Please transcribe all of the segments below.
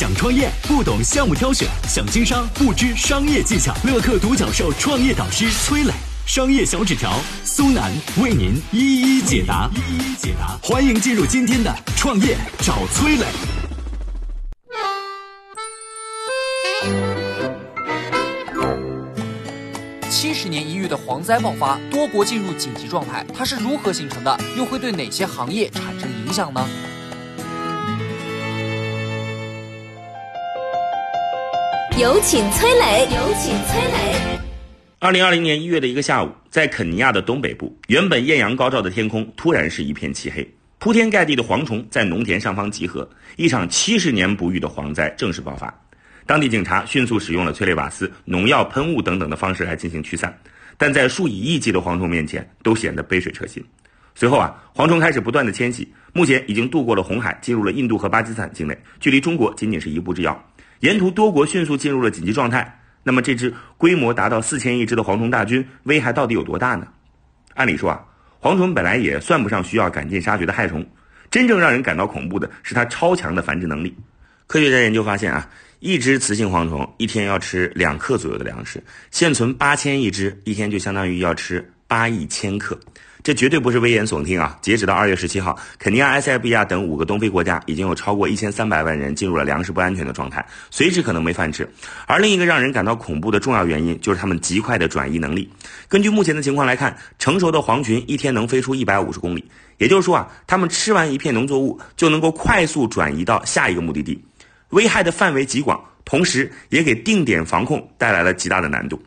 想创业不懂项目挑选，想经商不知商业技巧。乐客独角兽创业导师崔磊，商业小纸条苏南为您一一解答。一一解答，欢迎进入今天的创业找崔磊。七十年一遇的蝗灾爆发，多国进入紧急状态，它是如何形成的？又会对哪些行业产生影响呢？有请崔磊。有请崔磊。二零二零年一月的一个下午，在肯尼亚的东北部，原本艳阳高照的天空突然是一片漆黑，铺天盖地的蝗虫在农田上方集合，一场七十年不遇的蝗灾正式爆发。当地警察迅速使用了催泪瓦斯、农药喷雾等等的方式来进行驱散，但在数以亿计的蝗虫面前，都显得杯水车薪。随后啊，蝗虫开始不断的迁徙，目前已经渡过了红海，进入了印度和巴基斯坦境内，距离中国仅仅是一步之遥。沿途多国迅速进入了紧急状态。那么这支规模达到四千亿只的蝗虫大军危害到底有多大呢？按理说啊，蝗虫本来也算不上需要赶尽杀绝的害虫，真正让人感到恐怖的是它超强的繁殖能力。科学家研究发现啊，一只雌性蝗虫一天要吃两克左右的粮食，现存八千亿只，一天就相当于要吃八亿千克。这绝对不是危言耸听啊！截止到二月十七号，肯尼亚、埃塞俄比亚等五个东非国家已经有超过一千三百万人进入了粮食不安全的状态，随时可能没饭吃。而另一个让人感到恐怖的重要原因，就是他们极快的转移能力。根据目前的情况来看，成熟的蝗群一天能飞出一百五十公里，也就是说啊，他们吃完一片农作物就能够快速转移到下一个目的地，危害的范围极广，同时也给定点防控带来了极大的难度。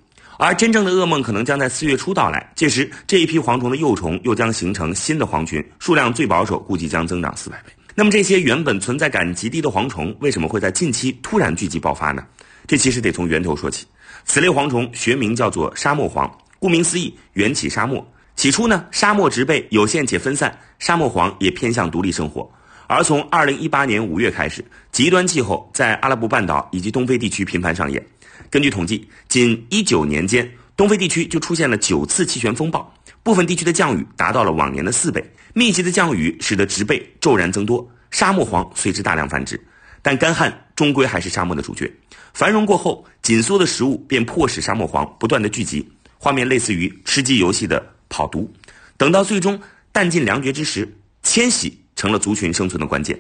而真正的噩梦可能将在四月初到来，届时这一批蝗虫的幼虫又将形成新的蝗群，数量最保守估计将增长四百倍。那么这些原本存在感极低的蝗虫，为什么会在近期突然聚集爆发呢？这其实得从源头说起。此类蝗虫学名叫做沙漠蝗，顾名思义，缘起沙漠。起初呢，沙漠植被有限且分散，沙漠蝗也偏向独立生活。而从二零一八年五月开始，极端气候在阿拉伯半岛以及东非地区频繁上演。根据统计，仅一九年间，东非地区就出现了九次气旋风暴，部分地区的降雨达到了往年的四倍。密集的降雨使得植被骤然增多，沙漠蝗随之大量繁殖。但干旱终归还是沙漠的主角。繁荣过后，紧缩的食物便迫使沙漠蝗不断的聚集，画面类似于吃鸡游戏的跑毒。等到最终弹尽粮绝之时，迁徙成了族群生存的关键。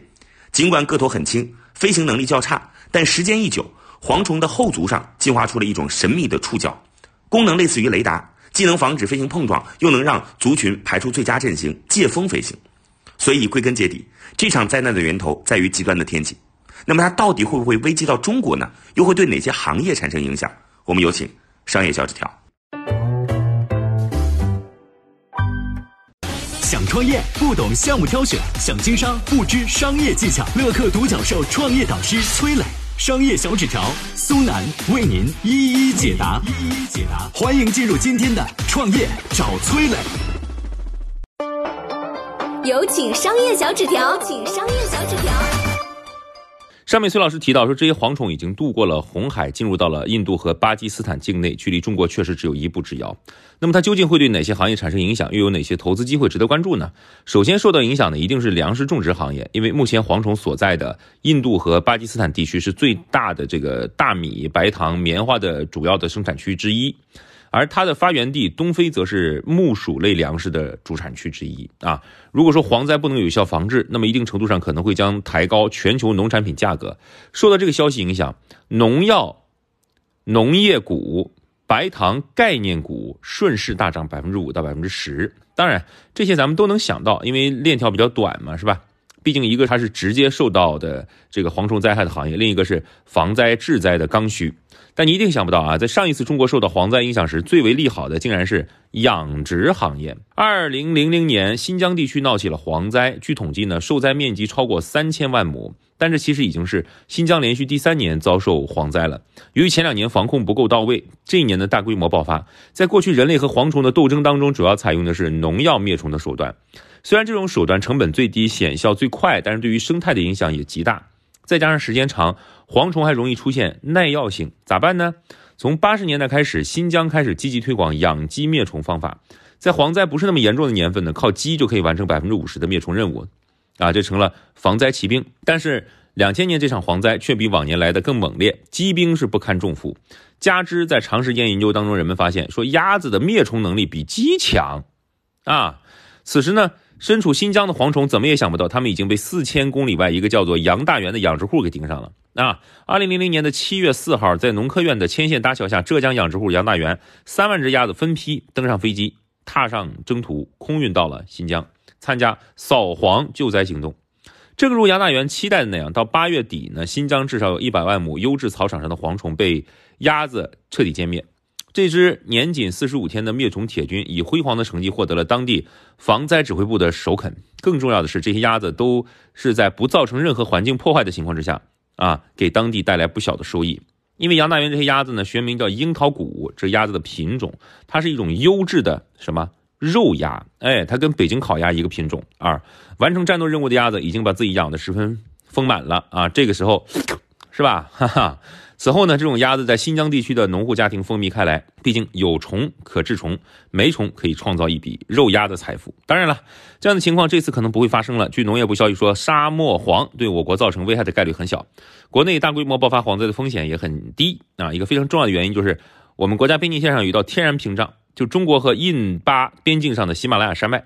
尽管个头很轻，飞行能力较差，但时间一久。蝗虫的后足上进化出了一种神秘的触角，功能类似于雷达，既能防止飞行碰撞，又能让族群排出最佳阵型，借风飞行。所以归根结底，这场灾难的源头在于极端的天气。那么它到底会不会危及到中国呢？又会对哪些行业产生影响？我们有请商业小纸条。想创业不懂项目挑选，想经商不知商业技巧。乐客独角兽创业导师崔磊。商业小纸条，苏南为您一一解答。一一解答，欢迎进入今天的创业找崔磊。有请商业小纸条，请商业小纸条。上面崔老师提到说，这些蝗虫已经渡过了红海，进入到了印度和巴基斯坦境内，距离中国确实只有一步之遥。那么它究竟会对哪些行业产生影响？又有哪些投资机会值得关注呢？首先受到影响的一定是粮食种植行业，因为目前蝗虫所在的印度和巴基斯坦地区是最大的这个大米、白糖、棉花的主要的生产区之一。而它的发源地东非则是木薯类粮食的主产区之一啊。如果说蝗灾不能有效防治，那么一定程度上可能会将抬高全球农产品价格。受到这个消息影响，农药、农业股、白糖概念股顺势大涨百分之五到百分之十。当然，这些咱们都能想到，因为链条比较短嘛，是吧？毕竟一个它是直接受到的这个蝗虫灾害的行业，另一个是防灾治灾的刚需。但你一定想不到啊，在上一次中国受到蝗灾影响时，最为利好的竟然是养殖行业。二零零零年，新疆地区闹起了蝗灾，据统计呢，受灾面积超过三千万亩。但这其实已经是新疆连续第三年遭受蝗灾了。由于前两年防控不够到位，这一年的大规模爆发。在过去人类和蝗虫的斗争当中，主要采用的是农药灭虫的手段。虽然这种手段成本最低、显效最快，但是对于生态的影响也极大。再加上时间长，蝗虫还容易出现耐药性，咋办呢？从八十年代开始，新疆开始积极推广养鸡灭虫方法，在蝗灾不是那么严重的年份呢，靠鸡就可以完成百分之五十的灭虫任务，啊，这成了防灾奇兵。但是两千年这场蝗灾却比往年来的更猛烈，鸡兵是不堪重负。加之在长时间研究当中，人们发现说鸭子的灭虫能力比鸡强啊。此时呢，身处新疆的蝗虫怎么也想不到，他们已经被四千公里外一个叫做杨大元的养殖户给盯上了啊。二零零零年的七月四号，在农科院的牵线搭桥下，浙江养殖户杨大元三万只鸭子分批登上飞机，踏上征途，空运到了新疆，参加扫黄救灾行动。正如杨大元期待的那样，到八月底呢，新疆至少有一百万亩优质草场上的蝗虫被鸭子彻底歼灭。这支年仅四十五天的灭虫铁军，以辉煌的成绩获得了当地防灾指挥部的首肯。更重要的是，这些鸭子都是在不造成任何环境破坏的情况之下，啊，给当地带来不小的收益。因为杨大元这些鸭子呢，学名叫樱桃谷，这鸭子的品种，它是一种优质的什么？肉鸭，哎，它跟北京烤鸭一个品种。二，完成战斗任务的鸭子已经把自己养得十分丰满了啊，这个时候，是吧？哈哈。此后呢，这种鸭子在新疆地区的农户家庭风靡开来。毕竟有虫可治虫，没虫可以创造一笔肉鸭的财富。当然了，这样的情况这次可能不会发生了。据农业部消息说，沙漠蝗对我国造成危害的概率很小，国内大规模爆发蝗灾的风险也很低啊。一个非常重要的原因就是，我们国家边境线上有一道天然屏障。就中国和印巴边境上的喜马拉雅山脉，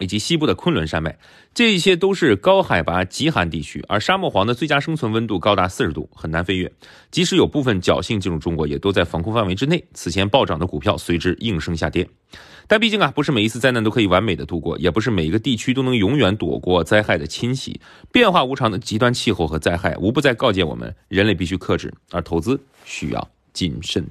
以及西部的昆仑山脉，这些都是高海拔极寒地区，而沙漠蝗的最佳生存温度高达四十度，很难飞越。即使有部分侥幸进入中国，也都在防控范围之内。此前暴涨的股票随之应声下跌。但毕竟啊，不是每一次灾难都可以完美的度过，也不是每一个地区都能永远躲过灾害的侵袭。变化无常的极端气候和灾害，无不在告诫我们，人类必须克制，而投资需要谨慎。